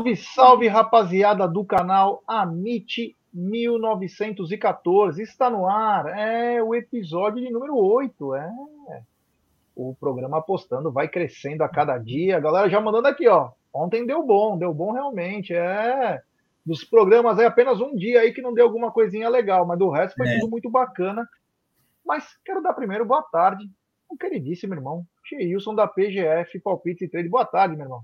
Salve, salve, rapaziada do canal Amit 1914. Está no ar, é o episódio de número 8. É. O programa apostando vai crescendo a cada dia. A galera já mandando aqui, ó. Ontem deu bom, deu bom realmente. É. Dos programas é apenas um dia aí que não deu alguma coisinha legal, mas do resto foi é. tudo muito bacana. Mas quero dar primeiro boa tarde, um queridíssimo irmão, Cheilson da PGF Palpite e Trade. Boa tarde, meu irmão.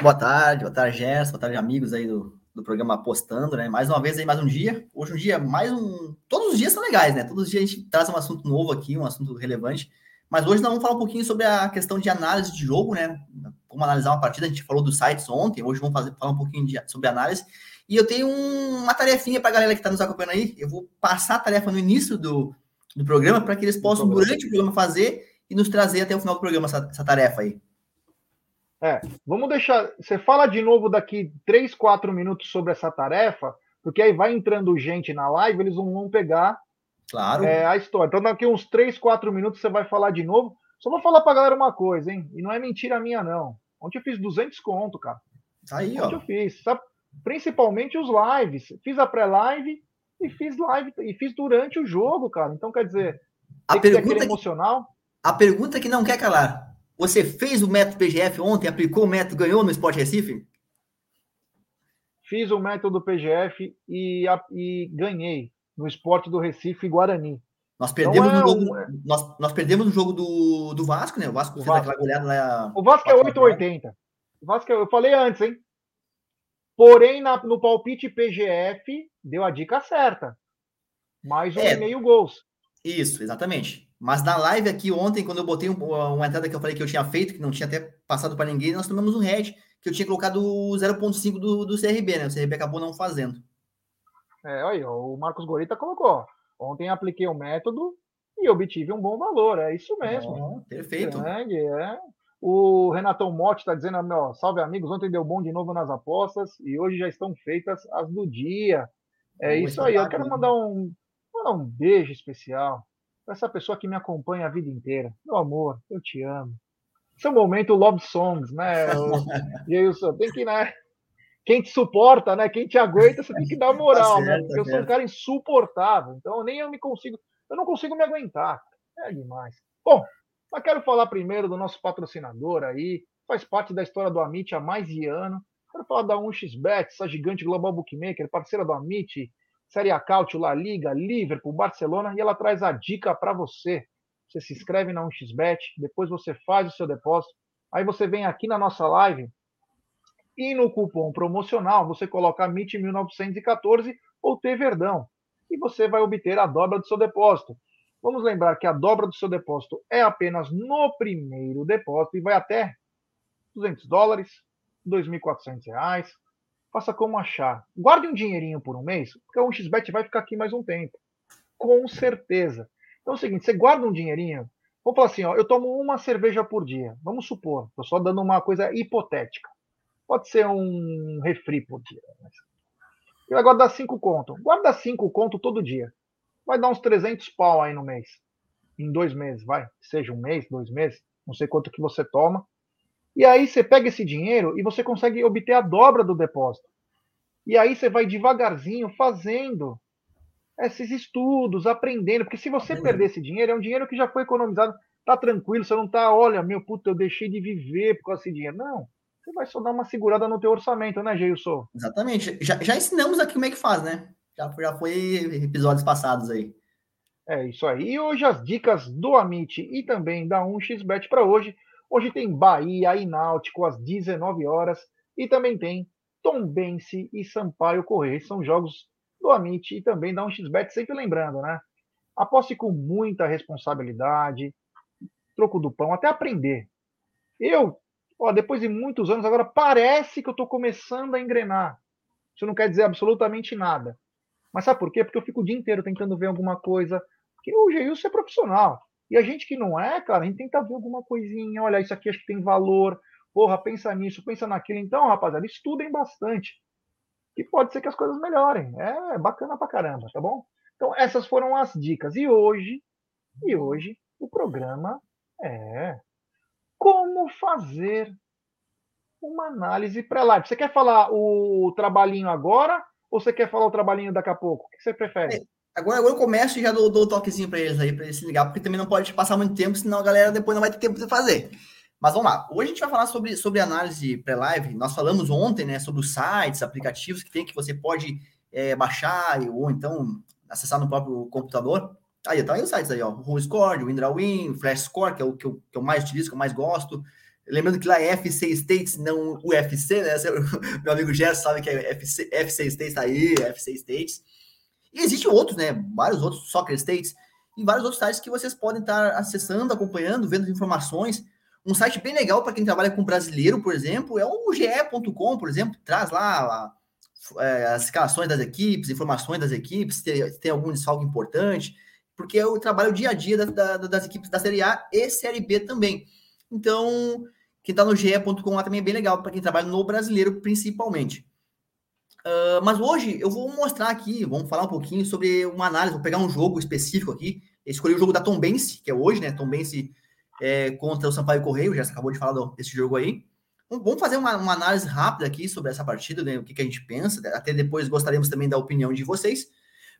Boa tarde, boa tarde, Gerson, boa tarde, amigos aí do, do programa Apostando, né? Mais uma vez aí, mais um dia. Hoje um dia, mais um. Todos os dias são legais, né? Todos os dias a gente traz um assunto novo aqui, um assunto relevante. Mas hoje nós vamos falar um pouquinho sobre a questão de análise de jogo, né? Como analisar uma partida. A gente falou dos sites ontem, hoje vamos fazer, falar um pouquinho de, sobre análise. E eu tenho um, uma tarefinha para a galera que está nos acompanhando aí. Eu vou passar a tarefa no início do, do programa para que eles possam, durante o programa, fazer e nos trazer até o final do programa essa, essa tarefa aí. É, vamos deixar. Você fala de novo daqui 3, 4 minutos sobre essa tarefa, porque aí vai entrando gente na live, eles não vão pegar claro. é, a história. Então, daqui uns 3, 4 minutos você vai falar de novo. Só vou falar pra galera uma coisa, hein? E não é mentira minha, não. Ontem eu fiz 200 conto, cara. Tá aí, Ontem ó. eu fiz. Sabe? Principalmente os lives. Fiz a pré-live e fiz live e fiz durante o jogo, cara. Então, quer dizer, a pergunta emocional. A pergunta que não quer calar. Você fez o método PGF ontem, aplicou o método, ganhou no Sport Recife? Fiz o método PGF e, e ganhei no Esporte do Recife e Guarani. Nós perdemos, então, é no jogo, um... nós, nós perdemos no jogo do, do Vasco, né? O Vasco o fez Vasco. aquela goleada lá. O Vasco é 8,80. O Vasco é, eu falei antes, hein? Porém, na, no palpite PGF, deu a dica certa. Mais um é, e meio gols. Isso, exatamente. Mas na live aqui ontem, quando eu botei uma entrada que eu falei que eu tinha feito, que não tinha até passado para ninguém, nós tomamos um head, que eu tinha colocado 0.5 do, do CRB, né? O CRB acabou não fazendo. É, aí, o Marcos Gorita colocou. Ontem apliquei o método e obtive um bom valor. É isso mesmo. perfeito. é. O Renatão Motti está dizendo, meu, salve amigos, ontem deu bom de novo nas apostas e hoje já estão feitas as do dia. É Muito isso aí. Eu quero mandar um, mandar um beijo especial essa pessoa que me acompanha a vida inteira. Meu amor, eu te amo. Seu momento love songs, né? Gilson, tem que, né? Quem te suporta, né? Quem te aguenta, você tem que dar moral, tá certo, né? Porque tá eu sou um cara insuportável. Então nem eu me consigo, eu não consigo me aguentar. É demais. Bom, mas quero falar primeiro do nosso patrocinador aí, faz parte da história do Amit há mais de ano. Quero falar da 1xBet, essa gigante global bookmaker, parceira do Amit, Série A La Liga, Liverpool, Barcelona, e ela traz a dica para você. Você se inscreve na 1xBet, depois você faz o seu depósito, aí você vem aqui na nossa live e no cupom promocional você coloca MIT1914 ou T Verdão e você vai obter a dobra do seu depósito. Vamos lembrar que a dobra do seu depósito é apenas no primeiro depósito e vai até 200 dólares, 2.400 reais, faça como achar. Guarde um dinheirinho por um mês, porque o 1xBet vai ficar aqui mais um tempo. Com certeza. Então é o seguinte, você guarda um dinheirinho, vamos falar assim, ó, eu tomo uma cerveja por dia. Vamos supor, estou só dando uma coisa hipotética. Pode ser um refri por dia. Mas... Vai guardar cinco conto. Guarda cinco conto todo dia. Vai dar uns 300 pau aí no mês. Em dois meses, vai. Seja um mês, dois meses, não sei quanto que você toma. E aí você pega esse dinheiro e você consegue obter a dobra do depósito. E aí você vai devagarzinho fazendo esses estudos, aprendendo, porque se você perder esse dinheiro, é um dinheiro que já foi economizado, tá tranquilo, você não tá, olha, meu puto, eu deixei de viver por causa desse dinheiro. Não, você vai só dar uma segurada no teu orçamento, né, Geilson? Exatamente. Já, já ensinamos aqui como é que faz, né? Já, já foi episódios passados aí. É isso aí. E hoje as dicas do Amit e também da 1xBet para hoje Hoje tem Bahia e Náutico às 19 horas e também tem Tombense e Sampaio Correia. São jogos do Amit e também da 1xBet, sempre lembrando, né? Aposte com muita responsabilidade, troco do pão, até aprender. Eu, ó, depois de muitos anos, agora parece que eu estou começando a engrenar. Isso não quer dizer absolutamente nada. Mas sabe por quê? Porque eu fico o dia inteiro tentando ver alguma coisa. Porque o Geilson é profissional. E a gente que não é, cara, a gente tenta ver alguma coisinha, olha, isso aqui acho que tem valor, porra, pensa nisso, pensa naquilo. Então, rapaziada, estudem bastante. E pode ser que as coisas melhorem. É bacana pra caramba, tá bom? Então, essas foram as dicas. E hoje, e hoje, o programa é como fazer uma análise pré-live. Você quer falar o trabalhinho agora ou você quer falar o trabalhinho daqui a pouco? O que você prefere? Agora, agora eu começo e já dou, dou o toquezinho para eles aí, para eles se ligar, porque também não pode passar muito tempo, senão a galera depois não vai ter tempo de fazer. Mas vamos lá. Hoje a gente vai falar sobre, sobre análise pré-live. Nós falamos ontem né, sobre os sites, aplicativos que tem que você pode é, baixar ou então acessar no próprio computador. Aí, tá aí os sites aí, ó. O Score, o WinDrawWin, o Flash Score, que é o que eu, que eu mais utilizo, que eu mais gosto. Lembrando que lá é FC States, não UFC, né? Meu amigo Gerson sabe que é FC, FC States tá aí, FC States. E existem outros, né? Vários outros Soccer States e vários outros sites que vocês podem estar acessando, acompanhando, vendo informações. Um site bem legal para quem trabalha com brasileiro, por exemplo, é o ge.com, por exemplo, traz lá é, as escalações das equipes, informações das equipes, se tem, se tem algum desfalque importante, porque eu trabalho o dia a dia da, da, das equipes da Série A e Série B também. Então, quem está no ge.com lá também é bem legal para quem trabalha no brasileiro, principalmente. Uh, mas hoje eu vou mostrar aqui, vamos falar um pouquinho sobre uma análise, vou pegar um jogo específico aqui. Escolhi o jogo da Tom Bense, que é hoje, né? Tom Bense é, contra o Sampaio Correio, já acabou de falar desse jogo aí. Vamos fazer uma, uma, análise rápida aqui sobre essa partida, né, o que, que, a gente pensa. Até depois gostaríamos também da opinião de vocês.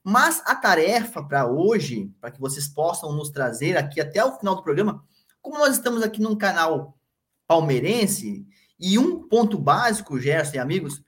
Mas a tarefa para hoje, para que vocês possam nos trazer aqui até o final do programa, como nós estamos aqui num canal palmeirense, e um ponto básico, Gerson e amigos,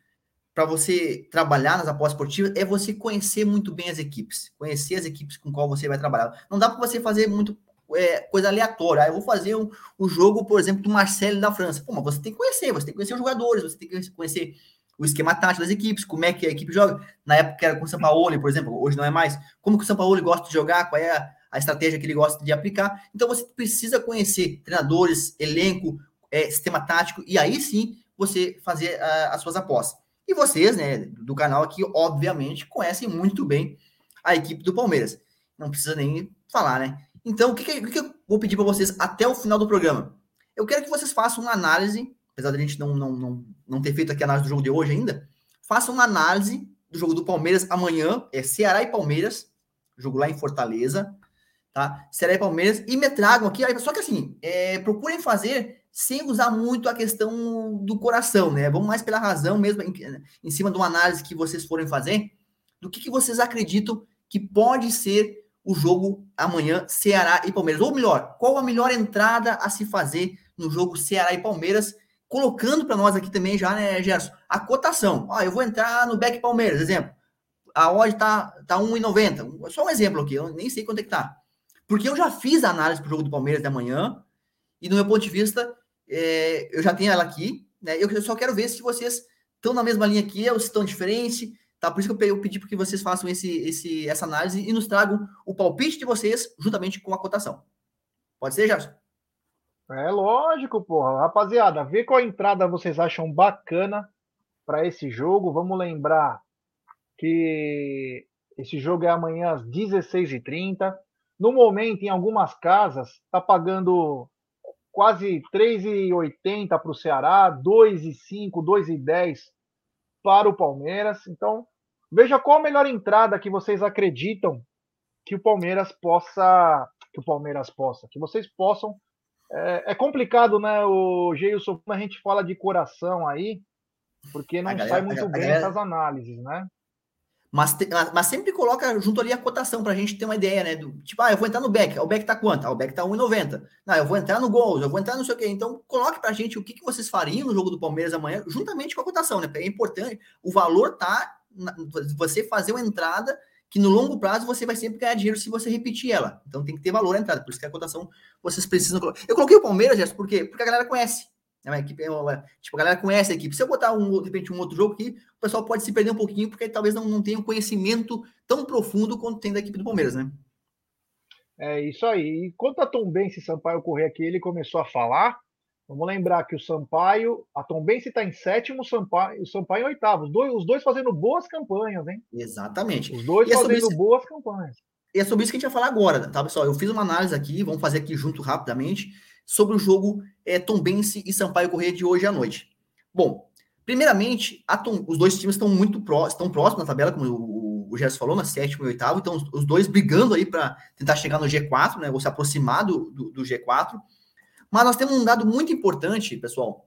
para você trabalhar nas apostas esportivas é você conhecer muito bem as equipes, conhecer as equipes com qual você vai trabalhar. Não dá para você fazer muito é, coisa aleatória. Ah, eu vou fazer um, um jogo, por exemplo, do Marcelo da França. Pô, mas você tem que conhecer, você tem que conhecer os jogadores, você tem que conhecer o esquema tático das equipes, como é que a equipe joga. Na época era com o São Paulo, por exemplo, hoje não é mais. Como que o São Paulo gosta de jogar, qual é a, a estratégia que ele gosta de aplicar. Então você precisa conhecer treinadores, elenco, é, sistema tático, e aí sim você fazer uh, as suas apostas. E vocês, né, do canal aqui, obviamente, conhecem muito bem a equipe do Palmeiras. Não precisa nem falar, né? Então, o que, que, que eu vou pedir para vocês até o final do programa? Eu quero que vocês façam uma análise, apesar da gente não, não, não, não ter feito aqui a análise do jogo de hoje ainda, façam uma análise do jogo do Palmeiras amanhã, é Ceará e Palmeiras, jogo lá em Fortaleza, tá? Ceará e Palmeiras, e me tragam aqui, só que assim, é, procurem fazer sem usar muito a questão do coração, né? Vamos mais pela razão mesmo, em, em cima de uma análise que vocês forem fazer, do que, que vocês acreditam que pode ser o jogo amanhã, Ceará e Palmeiras. Ou melhor, qual a melhor entrada a se fazer no jogo Ceará e Palmeiras? Colocando para nós aqui também já, né, Gerson, a cotação. Ah, eu vou entrar no Beck Palmeiras, exemplo. A odd tá, tá 1,90. Só um exemplo aqui, eu nem sei quanto é que tá. Porque eu já fiz a análise para o jogo do Palmeiras de amanhã, e do meu ponto de vista, é, eu já tenho ela aqui, né? Eu só quero ver se vocês estão na mesma linha que eu, se estão diferentes, Tá? Por isso que eu pedi para que vocês façam esse, esse, essa análise e nos tragam o palpite de vocês juntamente com a cotação. Pode ser, Gerson? É lógico, porra. Rapaziada, vê qual entrada vocês acham bacana para esse jogo. Vamos lembrar que esse jogo é amanhã às 16h30. No momento, em algumas casas, está pagando quase 3,80 para o Ceará, 2,5, 2,10 para o Palmeiras. Então, veja qual a melhor entrada que vocês acreditam que o Palmeiras possa. Que o Palmeiras possa, que vocês possam. É, é complicado, né, o Geilson, quando a gente fala de coração aí, porque não galera, sai muito bem galera... essas análises, né? Mas, mas sempre coloca junto ali a cotação para a gente ter uma ideia, né? Do, tipo, ah, eu vou entrar no back, o back tá quanto? Ah, o back tá 1,90. Não, eu vou entrar no gols, eu vou entrar no sei o quê. Então, coloque para a gente o que, que vocês fariam no jogo do Palmeiras amanhã, juntamente com a cotação, né? É importante, o valor tá na, você fazer uma entrada que no longo prazo você vai sempre ganhar dinheiro se você repetir ela. Então tem que ter valor a entrada, por isso que a cotação vocês precisam colocar. Eu coloquei o Palmeiras, Gerson, por quê? Porque a galera conhece. É uma equipe, é uma, tipo, a galera conhece a equipe. Se eu botar um, de repente um outro jogo aqui, o pessoal pode se perder um pouquinho, porque talvez não, não tenha um conhecimento tão profundo quanto tem da equipe do Palmeiras, né? É isso aí. E quanto a Tom Bense Sampaio correr aqui, ele começou a falar. Vamos lembrar que o Sampaio, a Tom Bense está em sétimo, o Sampaio, o Sampaio em oitavo. Os dois, os dois fazendo boas campanhas, hein? Exatamente. Os dois e fazendo é boas campanhas. E é sobre isso que a gente vai falar agora, tá, pessoal? Eu fiz uma análise aqui, vamos fazer aqui junto rapidamente sobre o jogo é, Tombense e Sampaio Corrêa de hoje à noite. Bom, primeiramente, Tom, os dois times estão muito pró, estão próximos na tabela, como o, o Gerson falou, na sétimo e oitavo, então os, os dois brigando aí para tentar chegar no G4, né, ou se aproximar do, do, do G4. Mas nós temos um dado muito importante, pessoal,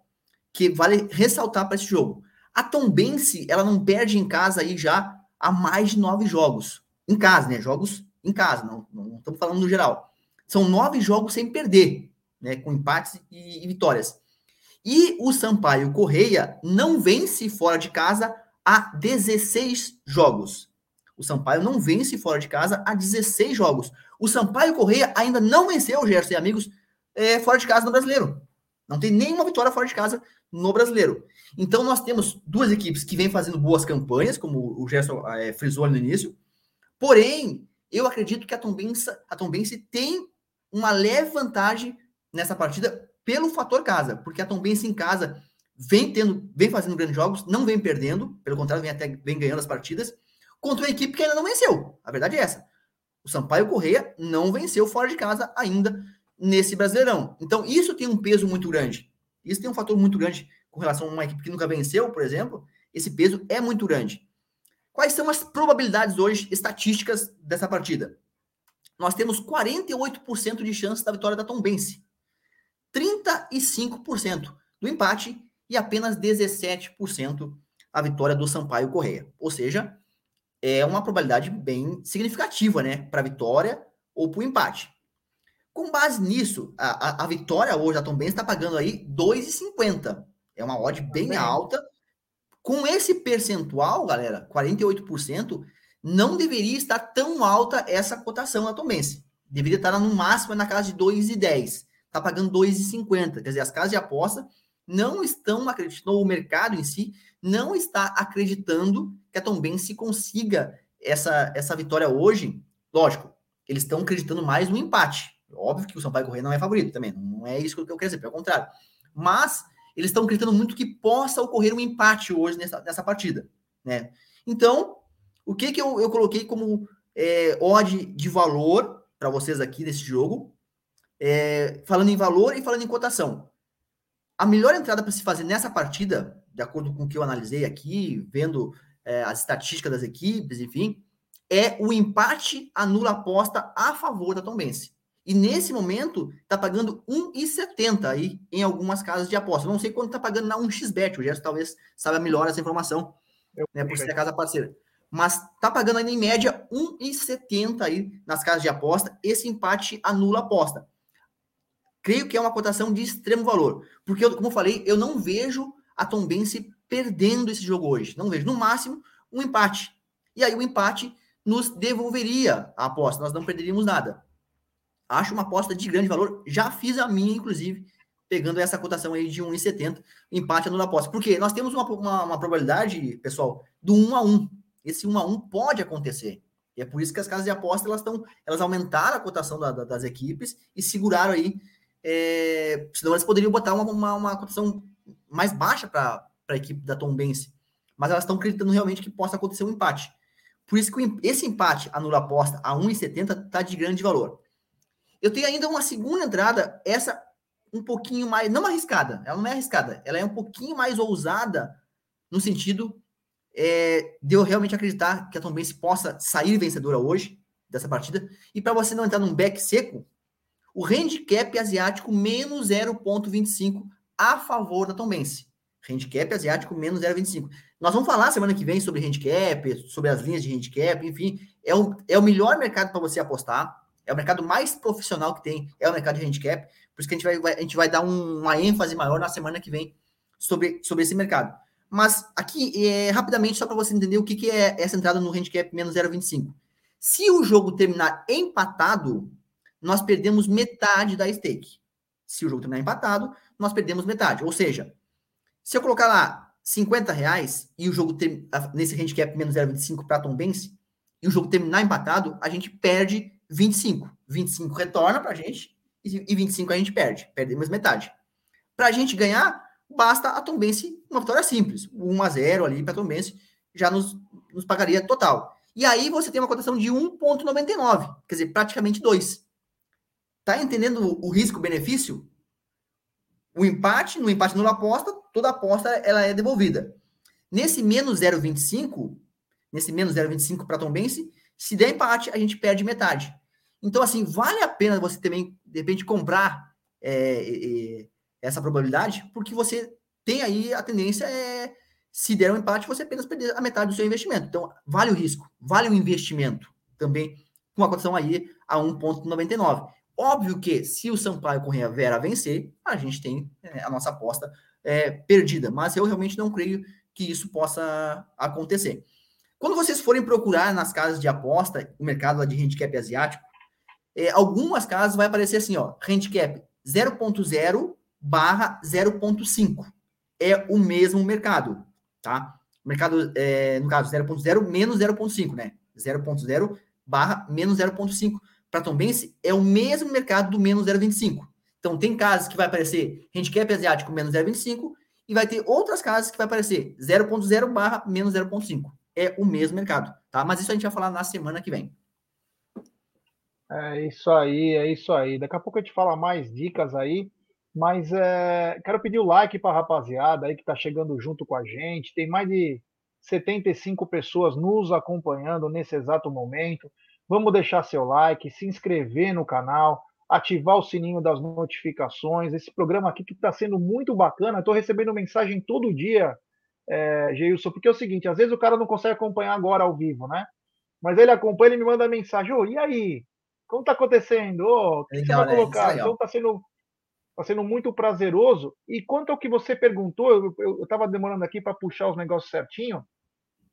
que vale ressaltar para esse jogo. A Tombense, ela não perde em casa aí já há mais de nove jogos. Em casa, né? Jogos em casa, não, não estamos falando no geral. São nove jogos sem perder, né? Com empates e, e vitórias. E o Sampaio Correia não vence fora de casa há 16 jogos. O Sampaio não vence fora de casa há 16 jogos. O Sampaio Correia ainda não venceu, Gerson e amigos, é, fora de casa no brasileiro. Não tem nenhuma vitória fora de casa no brasileiro. Então nós temos duas equipes que vêm fazendo boas campanhas, como o Gerson é, frisou no início. Porém, eu acredito que a Tombense, a Tombense tem uma leve vantagem nessa partida pelo fator casa, porque a Tombense em casa vem tendo, vem fazendo grandes jogos, não vem perdendo, pelo contrário, vem até vem ganhando as partidas contra uma equipe que ainda não venceu. A verdade é essa. O Sampaio Correia não venceu fora de casa ainda nesse Brasileirão. Então, isso tem um peso muito grande. Isso tem um fator muito grande com relação a uma equipe que nunca venceu, por exemplo. Esse peso é muito grande. Quais são as probabilidades hoje estatísticas dessa partida? Nós temos 48% de chance da vitória da Tombense, 35% do empate e apenas 17% a vitória do Sampaio Correia. Ou seja, é uma probabilidade bem significativa, né, para a vitória ou para o empate. Com base nisso, a, a, a vitória hoje da Tom Benz está pagando aí 2,50. É uma odd bem, bem alta. Com esse percentual, galera, 48%, não deveria estar tão alta essa cotação da Tom Benz. Deveria estar no máximo na casa de 2,10. Está pagando 2,50. Quer dizer, as casas de aposta não estão acreditando, o mercado em si não está acreditando que a Benz consiga essa, essa vitória hoje. Lógico, eles estão acreditando mais no empate. Óbvio que o Sampaio Correia não é favorito também, não é isso que eu quero dizer, pelo contrário. Mas eles estão acreditando muito que possa ocorrer um empate hoje nessa, nessa partida, né? Então, o que que eu, eu coloquei como é, odd de valor para vocês aqui desse jogo, é, falando em valor e falando em cotação. A melhor entrada para se fazer nessa partida, de acordo com o que eu analisei aqui, vendo é, as estatísticas das equipes, enfim, é o empate anula aposta a favor da Tombense. E nesse momento, tá pagando 1,70 aí em algumas casas de aposta. Não sei quanto tá pagando na 1xBet. O Gerson talvez saiba melhor essa informação, Eu né, por ser a casa parceira. Mas tá pagando ainda em média 1,70 aí nas casas de aposta. Esse empate anula a aposta. Creio que é uma cotação de extremo valor. Porque, eu, como eu falei, eu não vejo a Tombense perdendo esse jogo hoje. Não vejo. No máximo, um empate. E aí o empate nos devolveria a aposta. Nós não perderíamos nada. Acho uma aposta de grande valor. Já fiz a minha, inclusive, pegando essa cotação aí de 1,70, empate anula aposta. Porque nós temos uma, uma, uma, probabilidade, pessoal, do 1 a 1. Esse 1 a 1 pode acontecer. E é por isso que as casas de aposta elas estão, elas aumentaram a cotação da, da, das equipes e seguraram aí. É, senão elas poderiam botar uma, uma, uma cotação mais baixa para a equipe da Tom Bense. Mas elas estão acreditando realmente que possa acontecer um empate. Por isso que esse empate anula aposta a 1,70 está de grande valor. Eu tenho ainda uma segunda entrada, essa um pouquinho mais, não arriscada, ela não é arriscada, ela é um pouquinho mais ousada no sentido é, de eu realmente acreditar que a Tom Benz possa sair vencedora hoje dessa partida. E para você não entrar num back seco, o handicap asiático menos 0,25 a favor da Tom Benz. Handicap asiático menos 0,25. Nós vamos falar semana que vem sobre handicap, sobre as linhas de handicap, enfim. É o, é o melhor mercado para você apostar. É o mercado mais profissional que tem, é o mercado de handicap. Por isso que a gente vai, vai a gente vai dar um, uma ênfase maior na semana que vem sobre, sobre esse mercado. Mas aqui, é, rapidamente, só para você entender o que, que é essa entrada no handicap menos 0,25. Se o jogo terminar empatado, nós perdemos metade da stake. Se o jogo terminar empatado, nós perdemos metade. Ou seja, se eu colocar lá 50 reais e o jogo ter, nesse handicap menos 0,25 para Tom Benz, e o jogo terminar empatado, a gente perde 25. 25 retorna para a gente e 25 a gente perde. Perdemos metade. Para a gente ganhar, basta a Tombense uma vitória simples. 1 a 0 ali para a Tombense já nos, nos pagaria total. E aí você tem uma cotação de 1,99, quer dizer, praticamente 2. Tá entendendo o risco-benefício? O empate, no empate nula aposta, toda aposta ela é devolvida. Nesse menos 0,25, nesse menos 0,25 para Tombense, se der empate, a gente perde metade. Então, assim, vale a pena você também, de repente, comprar é, é, essa probabilidade, porque você tem aí a tendência é, se der um empate, você apenas perder a metade do seu investimento. Então, vale o risco, vale o investimento também, com a cotação aí a 1,99. Óbvio que se o Sampaio Correia Vera vencer, a gente tem é, a nossa aposta é, perdida, mas eu realmente não creio que isso possa acontecer. Quando vocês forem procurar nas casas de aposta, o mercado de handicap asiático, é, algumas casas vai aparecer assim, ó, handicap 0.0 barra 0.5. É o mesmo mercado, tá? Mercado, é, no caso, 0.0 menos 0.5, né? 0.0 barra menos 0.5. Para Tombense, é o mesmo mercado do menos 0.25. Então, tem casas que vai aparecer handicap asiático menos 0,25 e vai ter outras casas que vai aparecer 0,0 barra menos 0,5. É o mesmo mercado, tá? Mas isso a gente vai falar na semana que vem. É isso aí, é isso aí. Daqui a pouco a gente fala mais dicas aí, mas é, quero pedir o like para a rapaziada aí que está chegando junto com a gente. Tem mais de 75 pessoas nos acompanhando nesse exato momento. Vamos deixar seu like, se inscrever no canal, ativar o sininho das notificações. Esse programa aqui que está sendo muito bacana. Estou recebendo mensagem todo dia, é, Geilson, porque é o seguinte: às vezes o cara não consegue acompanhar agora ao vivo, né? Mas ele acompanha e me manda mensagem: oh, e aí? Como está acontecendo? Oh, o que legal, você vai né? colocar? Então está sendo, tá sendo muito prazeroso. E quanto ao que você perguntou, eu estava demorando aqui para puxar os negócios certinho.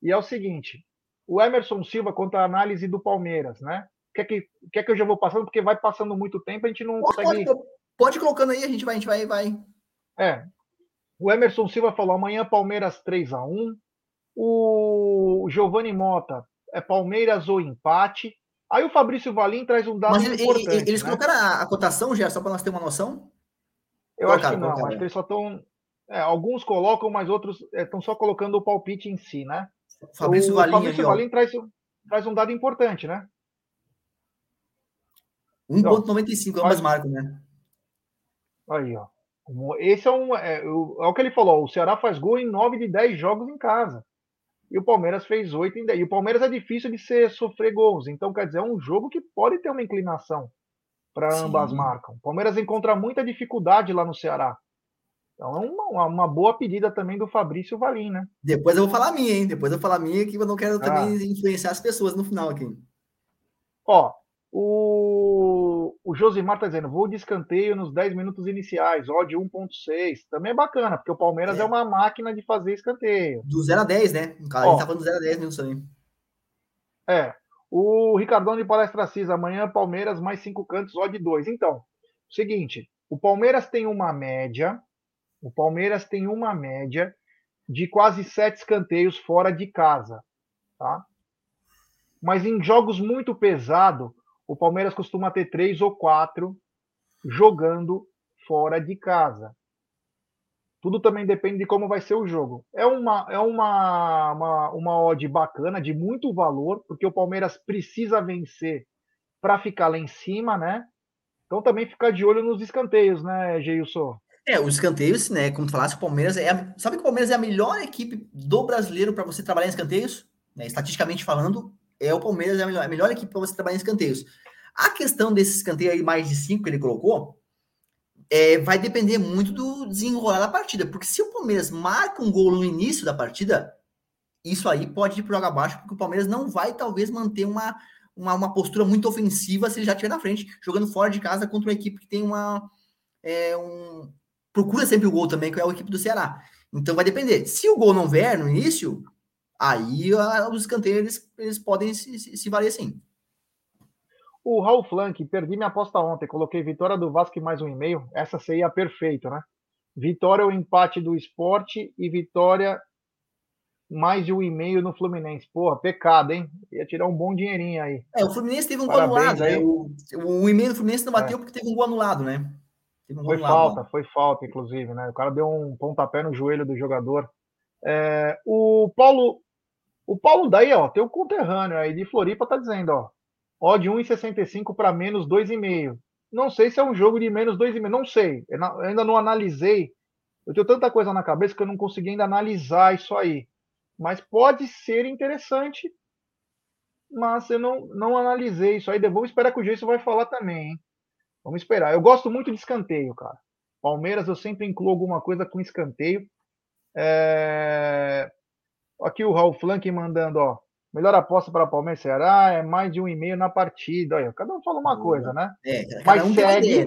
E é o seguinte: o Emerson Silva conta a análise do Palmeiras, né? Quer que, quer que eu já vou passando? Porque vai passando muito tempo, a gente não pode, consegue. Pode, pode colocando aí, a gente vai, a gente vai, vai. É. O Emerson Silva falou: amanhã Palmeiras 3 a 1 O Giovanni Mota é Palmeiras ou empate. Aí o Fabrício Valim traz um dado Mas importante. Eles né? colocaram a, a cotação, já, só para nós ter uma noção? Eu colocaram, acho que não, acho que eles só estão. É, alguns colocam, mas outros estão é, só colocando o palpite em si, né? Fabrício Valim, Fabrício Valim traz, traz um dado importante, né? 1,95 é ambas marcas, né? Aí, ó. Esse é um. É, é, o que ele falou: o Ceará faz gol em 9 de 10 jogos em casa. E o Palmeiras fez 8 em 10. E o Palmeiras é difícil de ser, sofrer gols. Então, quer dizer, é um jogo que pode ter uma inclinação para ambas marcas. O Palmeiras encontra muita dificuldade lá no Ceará. Então é uma, uma boa pedida também do Fabrício Valim, né? Depois eu vou falar a minha, hein? Depois eu vou falar a minha, que eu não quero ah. também influenciar as pessoas no final aqui. Ó, o, o Josimar está dizendo, vou de escanteio nos 10 minutos iniciais, odd 1.6. Também é bacana, porque o Palmeiras é. é. uma máquina de fazer escanteio. Do 0 a 10, né? O cara tá falando do 0 a 10 minutos também. É. O Ricardão de Palestra Cis, amanhã Palmeiras mais 5 cantos, odd 2. Então, seguinte, o Palmeiras tem uma média, o Palmeiras tem uma média de quase 7 escanteios fora de casa, tá? Mas em jogos muito pesados, o Palmeiras costuma ter três ou quatro jogando fora de casa. Tudo também depende de como vai ser o jogo. É uma, é uma, uma, uma odd bacana, de muito valor, porque o Palmeiras precisa vencer para ficar lá em cima, né? Então também ficar de olho nos escanteios, né, Geilson? É, os escanteios, né? Como tu falasse, o Palmeiras é. A, sabe que o Palmeiras é a melhor equipe do brasileiro para você trabalhar em escanteios? Né, estatisticamente falando, é o Palmeiras é a melhor, a melhor equipe para você trabalhar em escanteios. A questão desse escanteio aí, mais de cinco que ele colocou, é, vai depender muito do desenrolar da partida. Porque se o Palmeiras marca um gol no início da partida, isso aí pode ir para o abaixo, porque o Palmeiras não vai, talvez, manter uma, uma, uma, postura muito ofensiva se ele já estiver na frente, jogando fora de casa contra uma equipe que tem uma. É, um, procura sempre o gol também, que é a equipe do Ceará. Então vai depender. Se o gol não vier no início, aí a, os escanteios eles, eles podem se, se, se valer sim. O Raul Flank, perdi minha aposta ontem, coloquei vitória do Vasco e mais um e-mail. Essa seria perfeito, né? Vitória o empate do esporte e vitória mais de um e-mail no Fluminense. Porra, pecado, hein? Ia tirar um bom dinheirinho aí. É, o Fluminense teve um gol anulado, né? O, o e-mail do Fluminense não bateu é. porque teve um gol anulado, né? Um foi anulado, falta, foi falta, inclusive, né? O cara deu um pontapé no joelho do jogador. É, o Paulo o Paulo daí, ó, tem o conterrâneo aí de Floripa, tá dizendo, ó, odd 1,65 para menos 2,5. Não sei se é um jogo de menos 2,5, não sei. Eu ainda não analisei. Eu tenho tanta coisa na cabeça que eu não consegui ainda analisar isso aí. Mas pode ser interessante. Mas eu não, não analisei isso aí. Vamos esperar que o Jason vai falar também, hein? Vamos esperar. Eu gosto muito de escanteio, cara. Palmeiras eu sempre incluo alguma coisa com escanteio. É... Aqui o Raul Flank mandando, ó. Melhor aposta para Palmeiras Ceará é mais de um e meio na partida. Olha, cada um fala uma coisa, né? É, Mas um segue,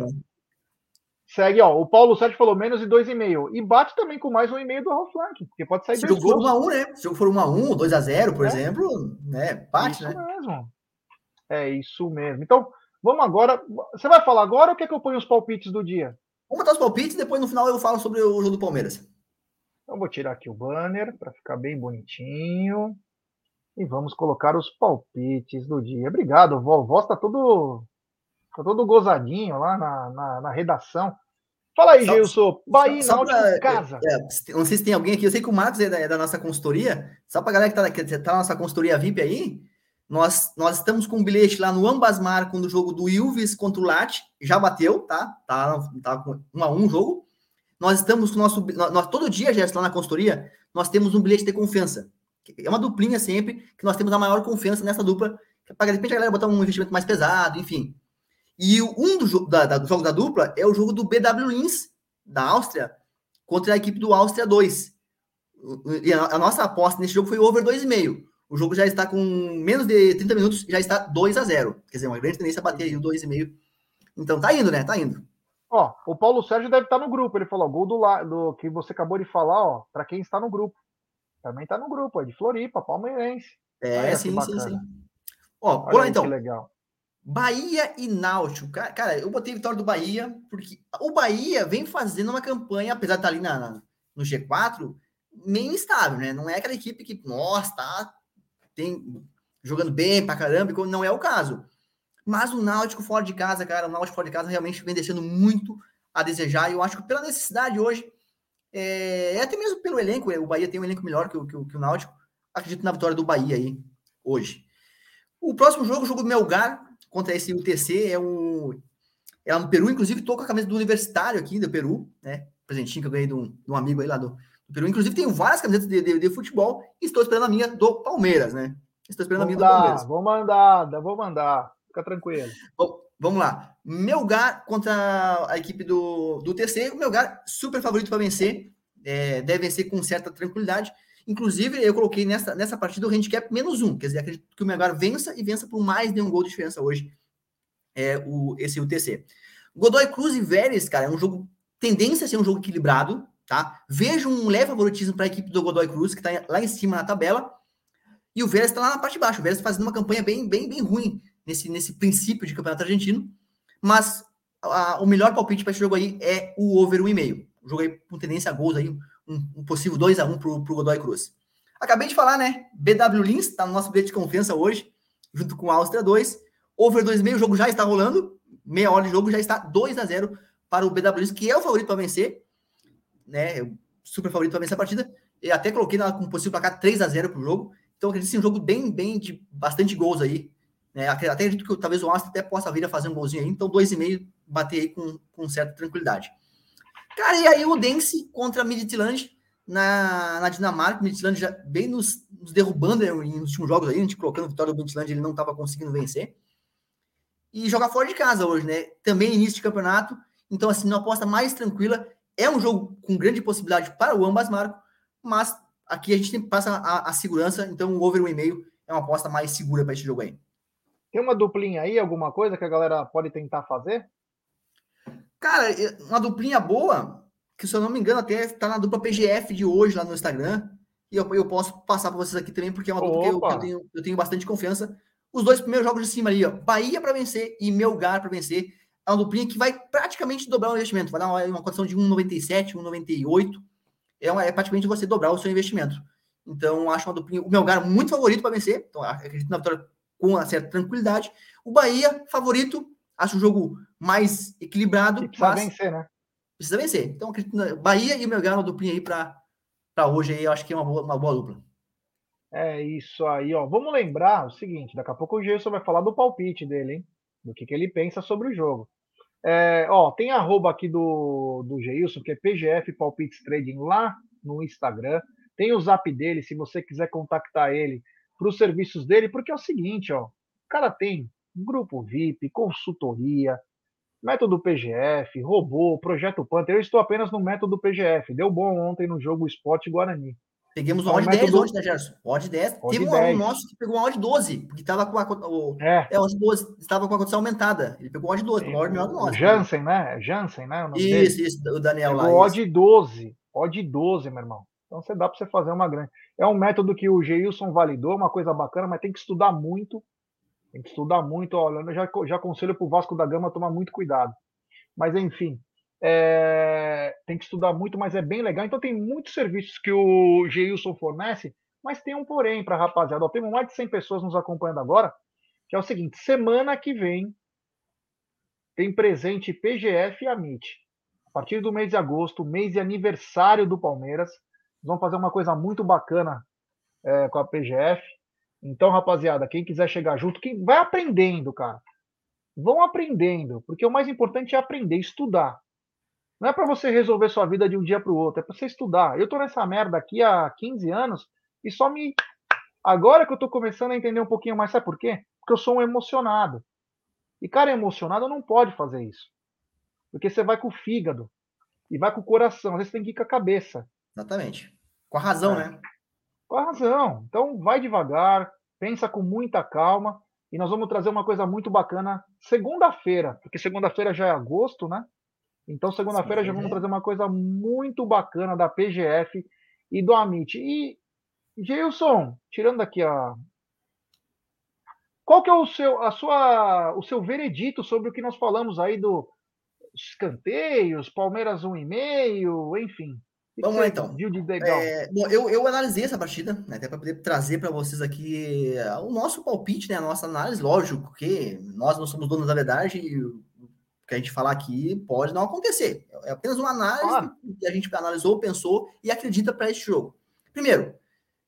segue, ó. O Paulo Sérgio falou menos de dois e meio. E bate também com mais um e meio do Raul Flank, porque pode sair Se o for 1 a 1 né? Se o for 1 a 1 2 a 0 por é. exemplo, né? Bate, isso né? mesmo. É isso mesmo. Então, vamos agora. Você vai falar agora ou quer que eu ponha os palpites do dia? Vamos botar os palpites e depois no final eu falo sobre o jogo do Palmeiras. Então, vou tirar aqui o banner para ficar bem bonitinho. E vamos colocar os palpites do dia. Obrigado, vó. Voz está todo, tá todo gozadinho lá na, na, na redação. Fala aí, Gilson. Bahia só, só pra, casa. É, é, não sei se tem alguém aqui. Eu sei que o Marcos é da, é da nossa consultoria. Só para a galera que está que tá na nossa consultoria VIP aí, nós, nós estamos com um bilhete lá no Ambas Marcam do jogo do Ilves contra o Lat. Já bateu, tá? Tá, tá com um a um jogo. Nós estamos com o nosso. Nós, todo dia, Gerson, lá na consultoria, nós temos um bilhete de confiança. É uma duplinha sempre, que nós temos a maior confiança nessa dupla, para de repente a galera botar um investimento mais pesado, enfim. E um do, da, da, do jogo da dupla é o jogo do BW Lins, da Áustria, contra a equipe do Áustria 2. E a, a nossa aposta nesse jogo foi over 2,5. O jogo já está com menos de 30 minutos, já está 2 a 0 Quer dizer, uma grande tendência a bater aí o 2,5. Então tá indo, né? Tá indo. Ó, o Paulo Sérgio deve estar no grupo. Ele falou: gol do, do que você acabou de falar, ó, para quem está no grupo. Também tá no grupo, é de Floripa, palmeirense. É, Olha sim, sim, sim. Ó, Olha lá então. legal. Bahia e Náutico. Cara, eu botei vitória do Bahia, porque o Bahia vem fazendo uma campanha, apesar de estar tá ali na, na, no G4, meio instável, né? Não é aquela equipe que, nossa, tá tem, jogando bem pra caramba, não é o caso. Mas o Náutico fora de casa, cara, o Náutico fora de casa realmente vem deixando muito a desejar. E eu acho que pela necessidade hoje, é, até mesmo pelo elenco, o Bahia tem um elenco melhor que o, que o, que o Náutico. Acredito na vitória do Bahia aí, hoje. O próximo jogo, o jogo do Melgar, contra esse UTC, é um, é um Peru, inclusive estou com a camisa do Universitário aqui, do Peru, né? Presentinho que eu ganhei de um, de um amigo aí lá do, Peru. Inclusive, tenho várias camisetas de, de, de, futebol e estou esperando a minha do Palmeiras, né? Estou esperando vou a minha mandar, do Palmeiras. Vou mandar, vou mandar. Fica tranquilo. Bom, vamos lá. Melgar contra a equipe do, do UTC. O Melgar, super favorito para vencer é, deve vencer com certa tranquilidade. Inclusive, eu coloquei nessa, nessa partida o handicap menos um. Quer dizer, acredito que o Melgar vença e vença por mais de um gol de diferença hoje. É o, esse UTC. Godoy Cruz e Vélez, cara, é um jogo. Tendência a ser um jogo equilibrado, tá? Vejo um leve favoritismo para a equipe do Godoy Cruz, que está lá em cima na tabela. E o Vélez está lá na parte de baixo. O Vélez tá fazendo uma campanha bem, bem, bem ruim nesse, nesse princípio de campeonato argentino. Mas a, o melhor palpite para esse jogo aí é o over 1,5 jogo com tendência a gols aí, um, um possível 2 a 1 para o Godoy Cruz. Acabei de falar, né? BW Lins está no nosso bilhete de confiança hoje, junto com a Áustria 2. Over 2,5, o jogo já está rolando. Meia hora de jogo já está 2 a 0 para o BW Lins, que é o favorito para vencer. Né? Super favorito para vencer a partida. E até coloquei na, com possível placar 3 a 0 para o jogo. Então, acredito que é um jogo bem, bem de bastante gols aí. Né? Até acredito que talvez o Áustria até possa vir a fazer um golzinho aí. Então, 2,5 bater aí com, com certa tranquilidade. Cara, e aí o Dense contra Midtjylland na, na Dinamarca, Midtjylland já bem nos, nos derrubando né, nos últimos jogos aí, a gente colocando a vitória do Midtjylland, ele não estava conseguindo vencer. E jogar fora de casa hoje, né? Também início de campeonato, então assim, uma aposta mais tranquila, é um jogo com grande possibilidade para o ambas marcos, mas aqui a gente passa a, a segurança, então o over 1,5 é uma aposta mais segura para esse jogo aí. Tem uma duplinha aí, alguma coisa que a galera pode tentar fazer? Cara, uma duplinha boa, que se eu não me engano, até tá na dupla PGF de hoje lá no Instagram. E eu, eu posso passar para vocês aqui também, porque é uma dupla que eu, eu, tenho, eu tenho bastante confiança. Os dois primeiros jogos de cima ali, ó, Bahia para vencer e Melgar para vencer. É uma duplinha que vai praticamente dobrar o investimento. Vai dar uma, uma condição de 1,97, 1,98. É, uma, é praticamente você dobrar o seu investimento. Então, acho uma duplinha. O Melgar muito favorito para vencer. Então, acredito na vitória com uma certa tranquilidade. O Bahia, favorito. Acho o jogo mais equilibrado. E precisa mas... vencer, né? Precisa vencer. Então, Bahia e Melgar, uma duplinha aí para hoje aí, eu acho que é uma boa, uma boa dupla. É isso aí, ó. Vamos lembrar o seguinte: daqui a pouco o Gerson vai falar do palpite dele, hein? Do que, que ele pensa sobre o jogo. É, ó, tem arroba aqui do, do Geilson, que é PGF Palpites Trading lá no Instagram. Tem o zap dele, se você quiser contactar ele para os serviços dele, porque é o seguinte, ó. O cara tem grupo VIP, consultoria, Método PGF, robô, projeto Panther. Eu estou apenas no método PGF. Deu bom ontem no jogo Sport Guarani. Pegamos uma odd 10 hoje, né, Gerson? Odd 10. Odd Teve um 10. aluno nosso que pegou uma odd 12, porque estava com a, o, é. É, odd 12, estava com a condição aumentada. Ele pegou odd 12, pegou odd melhor do nosso. Jansen, né? Jansen, né? O isso, dele. isso, o Daniel pegou lá. Odd 12. Odd 12, meu irmão. Então você dá para você fazer uma grande. É um método que o Geilson validou, uma coisa bacana, mas tem que estudar muito. Tem que estudar muito. Olha, eu já, já aconselho para o Vasco da Gama tomar muito cuidado. Mas enfim, é, tem que estudar muito, mas é bem legal. Então tem muitos serviços que o Geilson fornece, mas tem um porém para rapaziada. Ó, temos mais de 100 pessoas nos acompanhando agora, que é o seguinte, semana que vem tem presente PGF e Amit. A partir do mês de agosto, mês de aniversário do Palmeiras, vamos fazer uma coisa muito bacana é, com a PGF. Então, rapaziada, quem quiser chegar junto, quem vai aprendendo, cara. Vão aprendendo, porque o mais importante é aprender, estudar. Não é para você resolver sua vida de um dia para o outro, é para você estudar. Eu tô nessa merda aqui há 15 anos e só me. Agora que eu tô começando a entender um pouquinho mais, sabe por quê? Porque eu sou um emocionado. E cara emocionado não pode fazer isso. Porque você vai com o fígado e vai com o coração, às vezes tem que ir com a cabeça. Exatamente. Com a razão, é. né? Com a razão. Então vai devagar, pensa com muita calma e nós vamos trazer uma coisa muito bacana segunda-feira, porque segunda-feira já é agosto, né? Então, segunda-feira já vamos trazer uma coisa muito bacana da PGF e do Amit. E, Gilson, tirando aqui a. Qual que é o seu, a sua, o seu veredito sobre o que nós falamos aí do escanteios, Palmeiras 1,5, enfim? Vamos lá então. Viu de legal? É, bom, eu, eu analisei essa partida, né, até para poder trazer para vocês aqui o nosso palpite, né, a nossa análise, lógico que nós não somos donos da verdade e que a gente falar aqui pode não acontecer. É apenas uma análise claro. que a gente analisou, pensou e acredita para este jogo. Primeiro,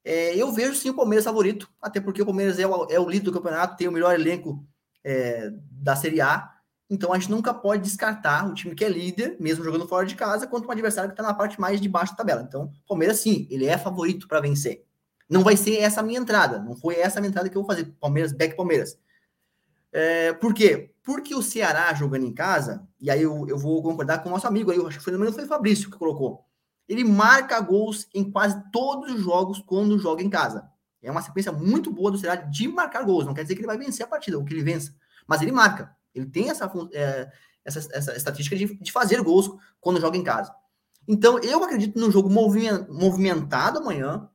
é, eu vejo sim o Palmeiras favorito, até porque o Palmeiras é o, é o líder do campeonato, tem o melhor elenco é, da Série A. Então a gente nunca pode descartar o time que é líder, mesmo jogando fora de casa, contra um adversário que está na parte mais de baixo da tabela. Então, o Palmeiras, sim, ele é favorito para vencer. Não vai ser essa a minha entrada. Não foi essa a minha entrada que eu vou fazer. Palmeiras, back Palmeiras. É, por quê? Porque o Ceará jogando em casa, e aí eu, eu vou concordar com o nosso amigo aí, acho que foi, foi o Fabrício que colocou. Ele marca gols em quase todos os jogos quando joga em casa. É uma sequência muito boa do Ceará de marcar gols. Não quer dizer que ele vai vencer a partida, ou que ele vença. Mas ele marca. Ele tem essa, é, essa, essa estatística de, de fazer gols quando joga em casa. Então, eu acredito num jogo movimentado amanhã.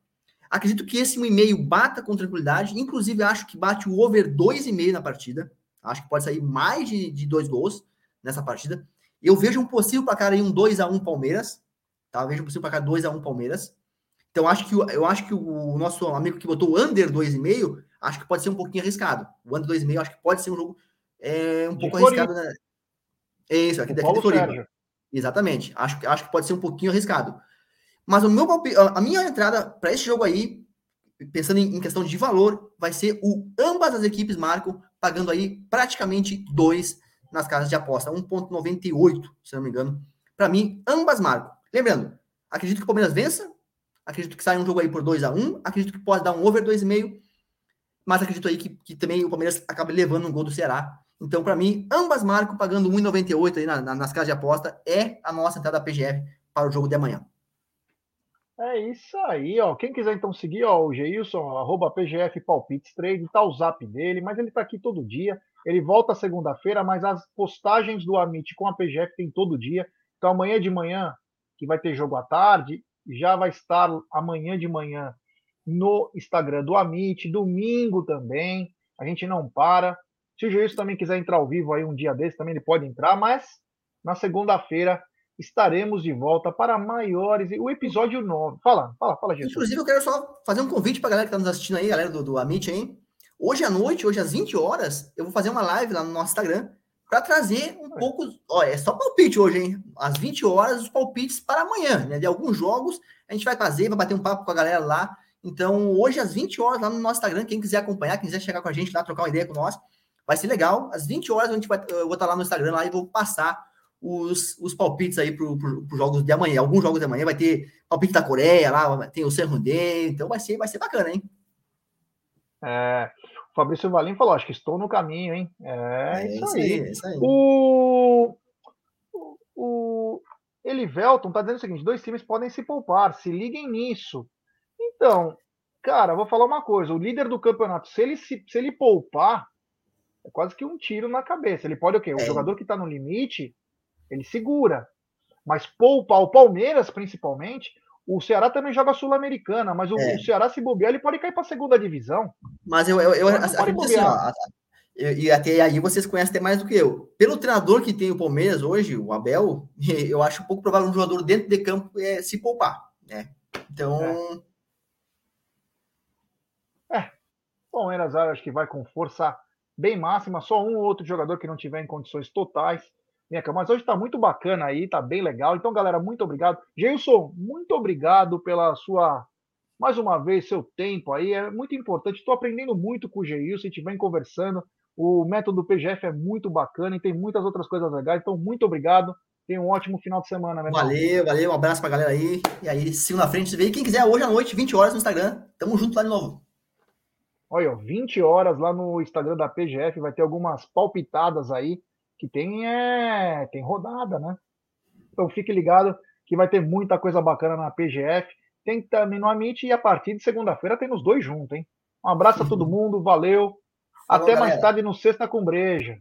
Acredito que esse 1,5 bata com tranquilidade. Inclusive, acho que bate o over 2,5 na partida. Acho que pode sair mais de, de dois gols nessa partida. Eu vejo um possível placar aí um 2 a 1 Palmeiras. Tá? Eu vejo um possível placar 2 a 1 Palmeiras. Então, acho que, eu acho que o nosso amigo que botou o under 2,5, acho que pode ser um pouquinho arriscado. O under 2,5 acho que pode ser um jogo é, um pouco arriscado. Né? É isso, aqui, daqui de Floripa. Exatamente. Acho, acho que pode ser um pouquinho arriscado. Mas o meu a minha entrada para esse jogo aí, pensando em, em, questão de valor, vai ser o ambas as equipes marcam, pagando aí praticamente 2 nas casas de aposta, 1.98, se não me engano. Para mim, ambas marcam. Lembrando, acredito que o Palmeiras vença, acredito que sai um jogo aí por 2 a 1 acredito que pode dar um over 2,5, mas acredito aí que, que também o Palmeiras acabe levando um gol do Ceará. Então, para mim, ambas marcam pagando 1,98 aí na, na, nas casas de aposta. É a nossa entrada PGF para o jogo de amanhã. É isso aí, ó. Quem quiser então seguir, ó, o Geilson, arroba PGF Palpites Trade, tá o zap dele, mas ele tá aqui todo dia. Ele volta segunda-feira, mas as postagens do Amit com a PGF tem todo dia. Então amanhã de manhã, que vai ter jogo à tarde, já vai estar amanhã de manhã no Instagram do Amit, domingo também. A gente não para. Se o Geilson também quiser entrar ao vivo aí um dia desse, também ele pode entrar, mas na segunda-feira estaremos de volta para maiores. O episódio 9. Fala, fala, fala, gente. Inclusive, eu quero só fazer um convite para a galera que está nos assistindo aí, galera do, do Amit aí. Hoje à noite, hoje às 20 horas, eu vou fazer uma live lá no nosso Instagram para trazer um pouco. Ó, é só palpite hoje, hein? Às 20 horas, os palpites para amanhã, né? De alguns jogos, a gente vai trazer, vai bater um papo com a galera lá. Então, hoje às 20 horas, lá no nosso Instagram, quem quiser acompanhar, quem quiser chegar com a gente lá, trocar uma ideia com nós, vai ser legal. Às 20 horas, a gente vai, eu vou estar lá no Instagram lá e vou passar os, os palpites aí para os jogos de amanhã. Alguns jogos de amanhã vai ter palpite da Coreia lá, tem o San Rondê, então vai ser, vai ser bacana, hein? É, Fabrício Valim falou, acho que estou no caminho, hein? É, é isso, isso, aí. É isso aí. O, o Elivelton está dizendo o seguinte: dois times podem se poupar, se liguem nisso. Então, cara, vou falar uma coisa: o líder do campeonato, se ele, se, se ele poupar, é quase que um tiro na cabeça. Ele pode o quê? O é. jogador que está no limite, ele segura. Mas poupar o Palmeiras, principalmente, o Ceará também joga Sul-Americana, mas o, é. o, Ceará, se bobear, ele pode cair para a segunda divisão. Mas eu, eu, eu assim, ó, e até aí vocês conhecem até mais do que eu. Pelo treinador que tem o Palmeiras hoje, o Abel, eu acho pouco provável um jogador dentro de campo é, se poupar. Né? Então. É. é. Palmeiras acho que vai com força bem máxima, só um ou outro jogador que não tiver em condições totais. Mas hoje está muito bacana aí, tá bem legal. Então, galera, muito obrigado. Geilson, muito obrigado pela sua, mais uma vez, seu tempo aí. É muito importante. Estou aprendendo muito com o Geilson, a gente vem conversando. O método PGF é muito bacana e tem muitas outras coisas legais. Então, muito obrigado. Tenha um ótimo final de semana, né? Valeu, valeu. Um abraço pra galera aí. E aí, siga na frente. E quem quiser, hoje à noite, 20 horas no Instagram. Tamo junto lá de novo. Olha, 20 horas lá no Instagram da PGF. Vai ter algumas palpitadas aí. Que tem, é... tem rodada, né? Então, fique ligado que vai ter muita coisa bacana na PGF. Tem também no Amit e a partir de segunda-feira tem os dois juntos, hein? Um abraço a todo mundo. Valeu. Até mais tarde no Sexta com Breja.